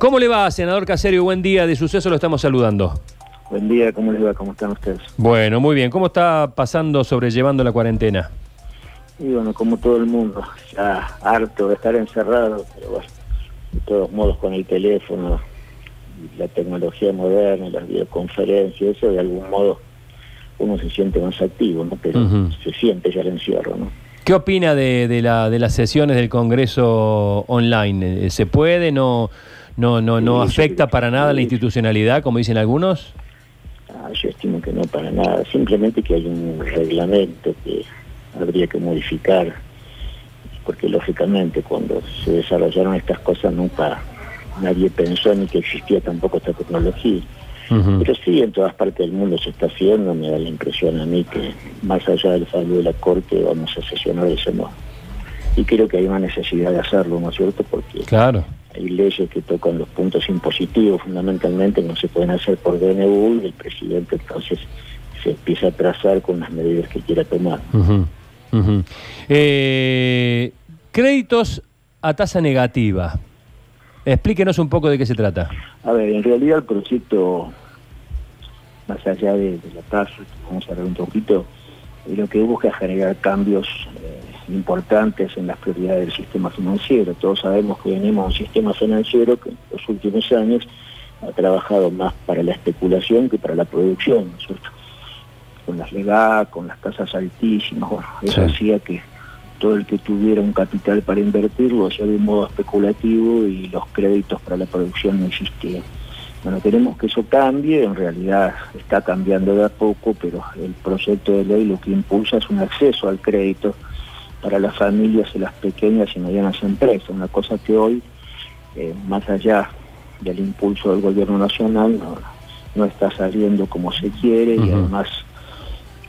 ¿Cómo le va, senador Caserio? Buen día, de suceso lo estamos saludando. Buen día, ¿cómo les va? ¿Cómo están ustedes? Bueno, muy bien. ¿Cómo está pasando, sobrellevando la cuarentena? Y bueno, como todo el mundo, ya harto de estar encerrado, pero bueno, de todos modos con el teléfono, la tecnología moderna, las videoconferencias, eso de algún modo uno se siente más activo, ¿no? Pero se siente ya el encierro, ¿no? ¿Qué opina de, de la, de las sesiones del Congreso online? ¿Se puede? ¿No, no, no, no afecta para nada la institucionalidad, como dicen algunos? Ah, yo estimo que no para nada, simplemente que hay un reglamento que habría que modificar, porque lógicamente cuando se desarrollaron estas cosas nunca nadie pensó ni que existía tampoco esta tecnología. Pero sí, en todas partes del mundo se está haciendo, me da la impresión a mí que más allá del fallo de la Corte vamos a sesionar de ese modo. Y creo que hay una necesidad de hacerlo, ¿no es cierto? Porque Claro. Hay leyes que tocan los puntos impositivos, fundamentalmente no se pueden hacer por DNU y el presidente entonces se empieza a trazar con las medidas que quiera tomar. Eh, créditos a tasa negativa. Explíquenos un poco de qué se trata. A ver, en realidad el proyecto, más allá de, de la tasa, vamos a ver un poquito, lo que busca es generar cambios eh, importantes en las prioridades del sistema financiero. Todos sabemos que venimos a un sistema financiero que en los últimos años ha trabajado más para la especulación que para la producción, ¿no es cierto? Con las LEGA, con las tasas altísimas, bueno, eso Sí. hacía que todo el que tuviera un capital para invertir lo hacía de un modo especulativo y los créditos para la producción no existían. Bueno, queremos que eso cambie, en realidad está cambiando de a poco, pero el proyecto de ley lo que impulsa es un acceso al crédito para las familias y las pequeñas y medianas empresas, una cosa que hoy, eh, más allá del impulso del gobierno nacional, no, no está saliendo como se quiere y además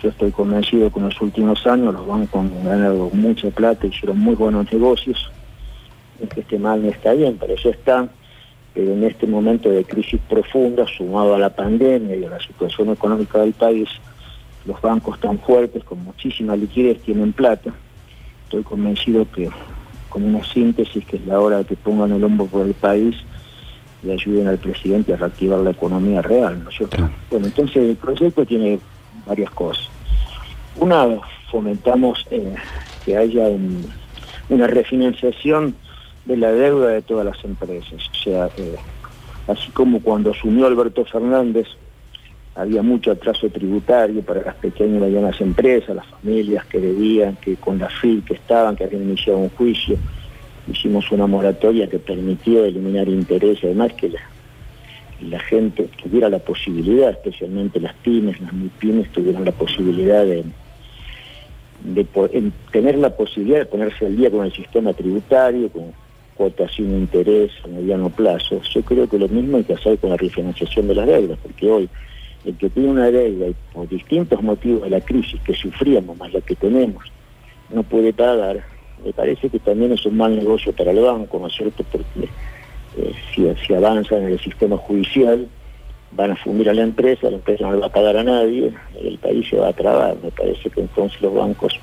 yo estoy convencido que en los últimos años los bancos han ganado mucha plata, hicieron muy buenos negocios, es que esté mal no está bien, pero eso está, pero en este momento de crisis profunda, sumado a la pandemia y a la situación económica del país, los bancos tan fuertes, con muchísima liquidez, tienen plata. Estoy convencido que con una síntesis que es la hora de que pongan el hombro por el país y ayuden al presidente a reactivar la economía real, ¿no es cierto? Bueno, entonces el proyecto tiene varias cosas. Una, fomentamos eh, que haya un- una refinanciación de la deuda de todas las empresas. O sea, eh, así como cuando asumió Alberto Fernández, había mucho atraso tributario para las pequeñas y medianas empresas, las familias que debían, que con la FIL que estaban, que habían iniciado un juicio. Hicimos una moratoria que permitió eliminar intereses, además que la, gente tuviera la posibilidad, especialmente las pymes, las pymes tuvieran la posibilidad de, de tener la posibilidad de ponerse al día con el sistema tributario, con cuotas sin interés a mediano plazo. Yo creo que lo mismo hay que hacer con la refinanciación de las deudas, porque hoy el que tiene una deuda y por distintos motivos de la crisis que sufríamos, más la que tenemos, no puede pagar, me parece que también es un mal negocio para el banco, ¿no es cierto? Porque eh, si, si avanzan en el sistema judicial, van a fundir a la empresa, la empresa no le va a pagar a nadie, el país se va a trabar. Me parece que entonces los bancos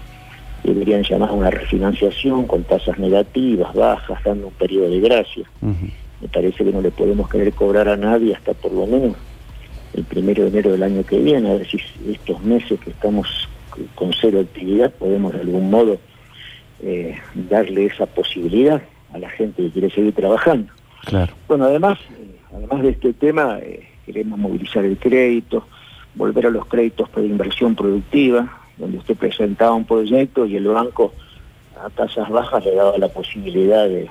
deberían llamar a una refinanciación con tasas negativas, bajas, dando un periodo de gracia. Me parece que no le podemos querer cobrar a nadie hasta por lo menos el primero de enero del año que viene, a ver si estos meses que estamos con cero actividad podemos de algún modo eh, darle esa posibilidad a la gente que quiere seguir trabajando. Claro. Bueno, además, eh, además de este tema, eh, queremos movilizar el crédito, volver a los créditos por inversión productiva, donde usted presentaba un proyecto y el banco a tasas bajas le daba la posibilidad de,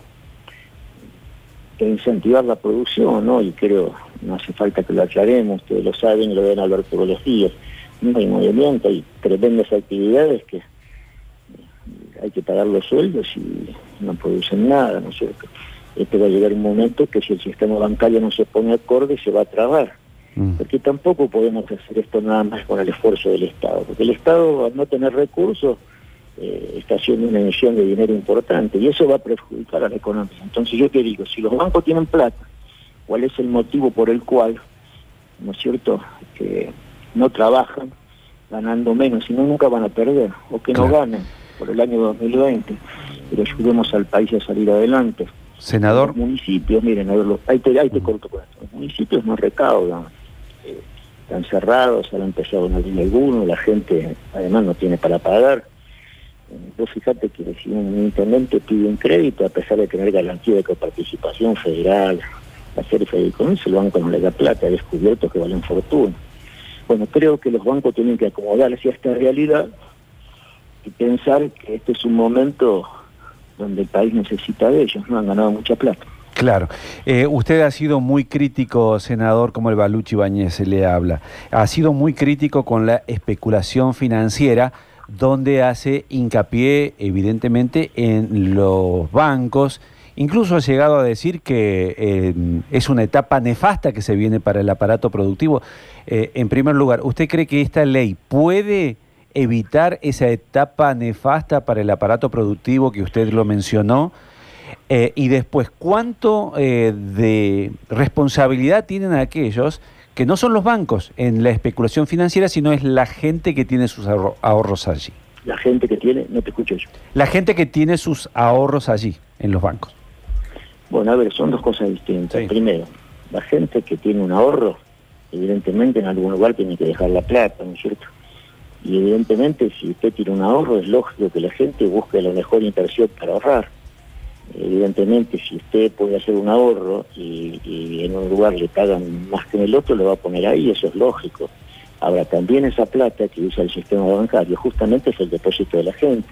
de incentivar la producción, ¿no? Y creo, no hace falta que lo aclaremos, ustedes lo saben, lo ven a ver todos los días. No hay movimiento, hay tremendas actividades que hay que pagar los sueldos y no producen nada, ¿no es cierto? Este va a llegar un momento que si el sistema bancario no se pone acorde se va a trabar. Mm. Porque tampoco podemos hacer esto nada más con el esfuerzo del Estado. Porque el Estado, al no tener recursos, eh, está haciendo una emisión de dinero importante y eso va a perjudicar a la economía. Entonces yo te digo, si los bancos tienen plata, ¿cuál es el motivo por el cual, ¿no es cierto?, que no trabajan ganando menos, sino nunca van a perder, o que no ganen por el año 2020, pero ayudemos al país a salir adelante. Senador. Los municipios, miren, a ver, los, ahí, te, ahí te corto con esto. Los municipios no recaudan, eh, están cerrados, han empezado no tiene alguno, la gente además no tiene para pagar. Eh, Vos fíjate que si un intendente pide un crédito, a pesar de tener garantía de coparticipación federal, hacer fideicomiso, el banco no le da plata, ha descubierto que valen fortuna. Bueno, creo que los bancos tienen que acomodarse a esta realidad y pensar que este es un momento donde el país necesita de ellos, no han ganado mucha plata. Claro. Eh, usted ha sido muy crítico, senador, como el Baluchi Bañez se le habla. Ha sido muy crítico con la especulación financiera, donde hace hincapié, evidentemente, en los bancos. Incluso ha llegado a decir que eh, es una etapa nefasta que se viene para el aparato productivo. Eh, en primer lugar, ¿usted cree que esta ley puede evitar esa etapa nefasta para el aparato productivo que usted lo mencionó? Eh, y después, ¿cuánto eh, de responsabilidad tienen aquellos que no son los bancos en la especulación financiera, sino es la gente que tiene sus ahorro- ahorros allí? La gente que tiene, no te escucho yo. La gente que tiene sus ahorros allí, en los bancos. Bueno, a ver, son dos cosas distintas. Sí. Primero, la gente que tiene un ahorro, evidentemente en algún lugar tiene que dejar la plata, ¿no es cierto? Y evidentemente si usted tiene un ahorro, es lógico que la gente busque la mejor inversión para ahorrar. Evidentemente, si usted puede hacer un ahorro y, y en un lugar le pagan más que en el otro, lo va a poner ahí, eso es lógico. Ahora, también esa plata que usa el sistema bancario justamente es el depósito de la gente.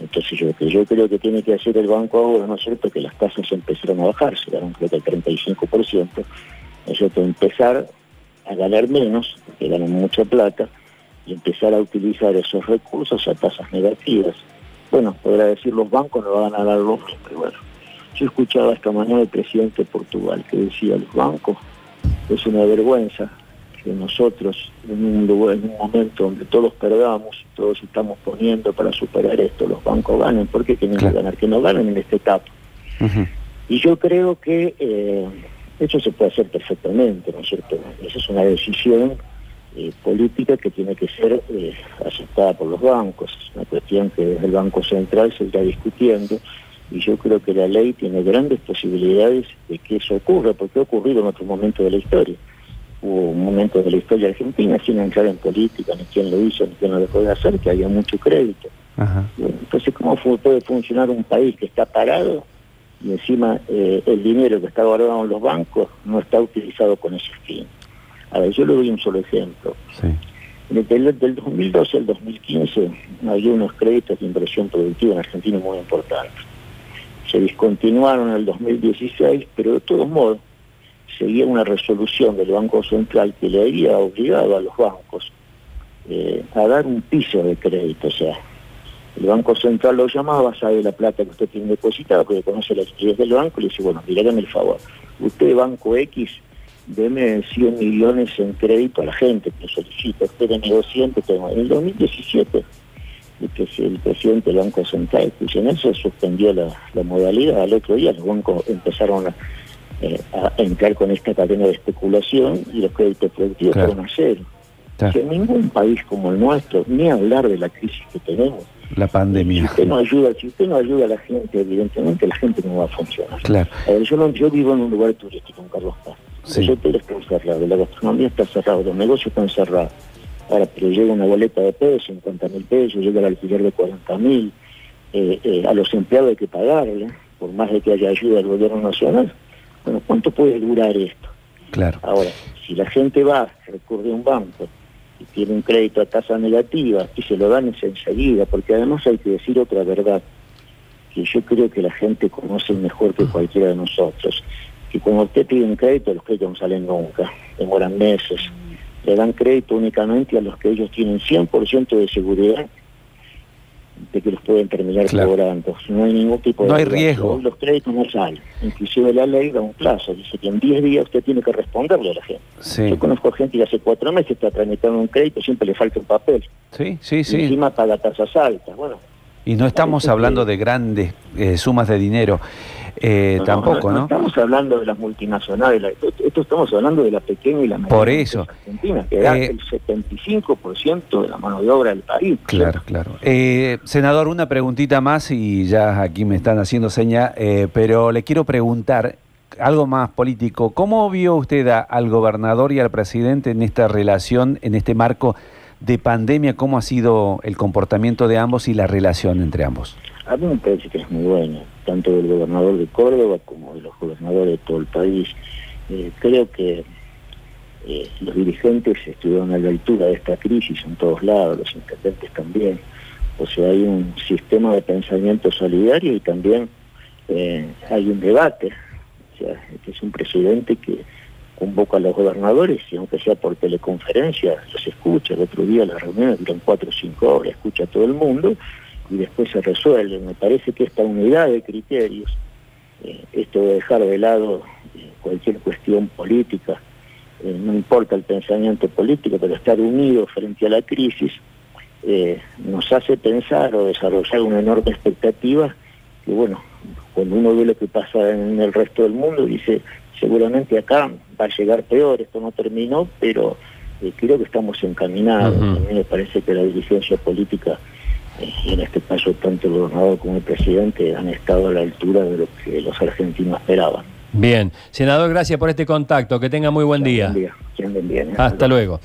Entonces, yo, que yo creo que tiene que hacer el banco ahora, ¿no es cierto?, que las tasas empezaron a bajar, dieron creo que el 35%, ¿no es cierto?, empezar a ganar menos, porque ganan mucha plata, y empezar a utilizar esos recursos a tasas negativas. Bueno, podrá decir los bancos no van a ganar lo mismo, pero bueno. Yo escuchaba esta mañana el presidente de Portugal que decía los bancos es una vergüenza que nosotros en un, lugar, en un momento donde todos perdamos, todos estamos poniendo para superar esto, los bancos ganen, ¿por qué tienen Claro. que ganar? Que no ganen en esta etapa. Y yo creo que eh, eso se puede hacer perfectamente, ¿no es cierto? Esa es una decisión eh, política que tiene que ser eh, aceptada por los bancos. Es una cuestión que desde el Banco Central se está discutiendo y yo creo que la ley tiene grandes posibilidades de que eso ocurra, porque ha ocurrido en otro momento de la historia. Hubo un momento de la historia argentina, sin entrar en política, ni quién lo hizo, ni quién lo puede hacer, que había mucho crédito. Ajá. Entonces, ¿cómo fu- puede funcionar un país que está parado y encima eh, el dinero que está guardado en los bancos no está utilizado con ese fin? A ver, yo le doy un solo ejemplo. Sí. Desde el del 2012 al 2015 había unos créditos de inversión productiva en Argentina muy importantes. Se discontinuaron en el 2016, pero de todos modos seguía una resolución del Banco Central que le había obligado a los bancos eh, a dar un piso de crédito. O sea, el Banco Central lo llamaba, sabe la plata que usted tiene depositada, porque conoce la liquidez del banco, y le dice, bueno, dígame el favor. Usted, Banco X, deme 100 millones en crédito a la gente que solicita. Usted deme 200. tengo. En el 2017, el, pres- el presidente del Banco Central, Nelson, suspendió la, la modalidad. Al otro día los bancos empezaron a, eh, a entrar con esta cadena de especulación y los créditos productivos Claro. fueron a cero. Claro. Que en ningún país como el nuestro, ni hablar de la crisis que tenemos, La si pandemia. usted no ayuda, si usted no ayuda a la gente, evidentemente la gente no va a funcionar. Claro. Ver, yo, no- yo vivo en un lugar turístico, en Carlos Paz. Sí. Los hoteles están cerrados, la gastronomía está cerrada, los negocios están cerrados. Ahora, pero llega una boleta de pesos, 50 mil pesos, llega el alquiler de 40 mil, eh, eh, a los empleados hay que pagarle, por más de que haya ayuda del gobierno nacional. Bueno, ¿cuánto puede durar esto? Claro. Ahora, si la gente va, recurre a un banco y tiene un crédito a tasa negativa y se lo dan enseguida, porque además hay que decir otra verdad, que yo creo que la gente conoce mejor que cualquiera de nosotros, que cuando usted pide un crédito, los créditos no salen nunca, demoran meses, le dan crédito únicamente a los que ellos tienen 100% de seguridad de que los pueden terminar Claro. cobrando. No hay ningún tipo de No hay riesgo. riesgo. Hoy Los créditos no salen. Inclusive la ley da un plazo. Dice que en 10 días usted tiene que responderle a la gente. Sí. Yo conozco gente que hace cuatro meses está tramitando un crédito, siempre le falta un papel. Sí, sí, Y sí. encima paga tasas altas. Bueno, Y no estamos hablando de grandes eh, sumas de dinero, eh, No, tampoco, ¿no? Estamos hablando de las multinacionales, la- esto, esto estamos hablando de la pequeña y la mediana Por eso. argentina, que da Eh, el 75% de la mano de obra del país. Claro, claro. Eh, senador, una preguntita más y ya aquí me están haciendo seña, eh, pero le quiero preguntar algo más político. ¿Cómo vio usted a- al gobernador y al presidente en esta relación, en este marco de pandemia? ¿Cómo ha sido el comportamiento de ambos y la relación entre ambos? A mí me parece que es muy buena, tanto del gobernador de Córdoba como de los gobernadores de todo el país. Eh, creo que eh, los dirigentes estuvieron a la altura de esta crisis en todos lados, los intendentes también. O sea, hay un sistema de pensamiento solidario y también eh, hay un debate. O sea, que es un presidente que convoca a los gobernadores y aunque sea por teleconferencia, los escucha. El otro día las reuniones duran cuatro o cinco horas, escucha a todo el mundo y después se resuelve. Me parece que esta unidad de criterios, eh, esto de dejar de lado eh, cualquier cuestión política, eh, no importa el pensamiento político, pero estar unidos frente a la crisis, nos hace pensar o desarrollar una enorme expectativa que, bueno, cuando uno ve lo que pasa en el resto del mundo, dice, seguramente acá va a llegar peor, esto no terminó, pero creo que estamos encaminados. Ujú. A mí me parece que la dirigencia política, y en este caso tanto el gobernador como el presidente, han estado a la altura de lo que los argentinos esperaban. Bien. Senador, gracias por este contacto. Que tenga muy buen día. Buen día. Que anden bien, ¿eh? Hasta luego.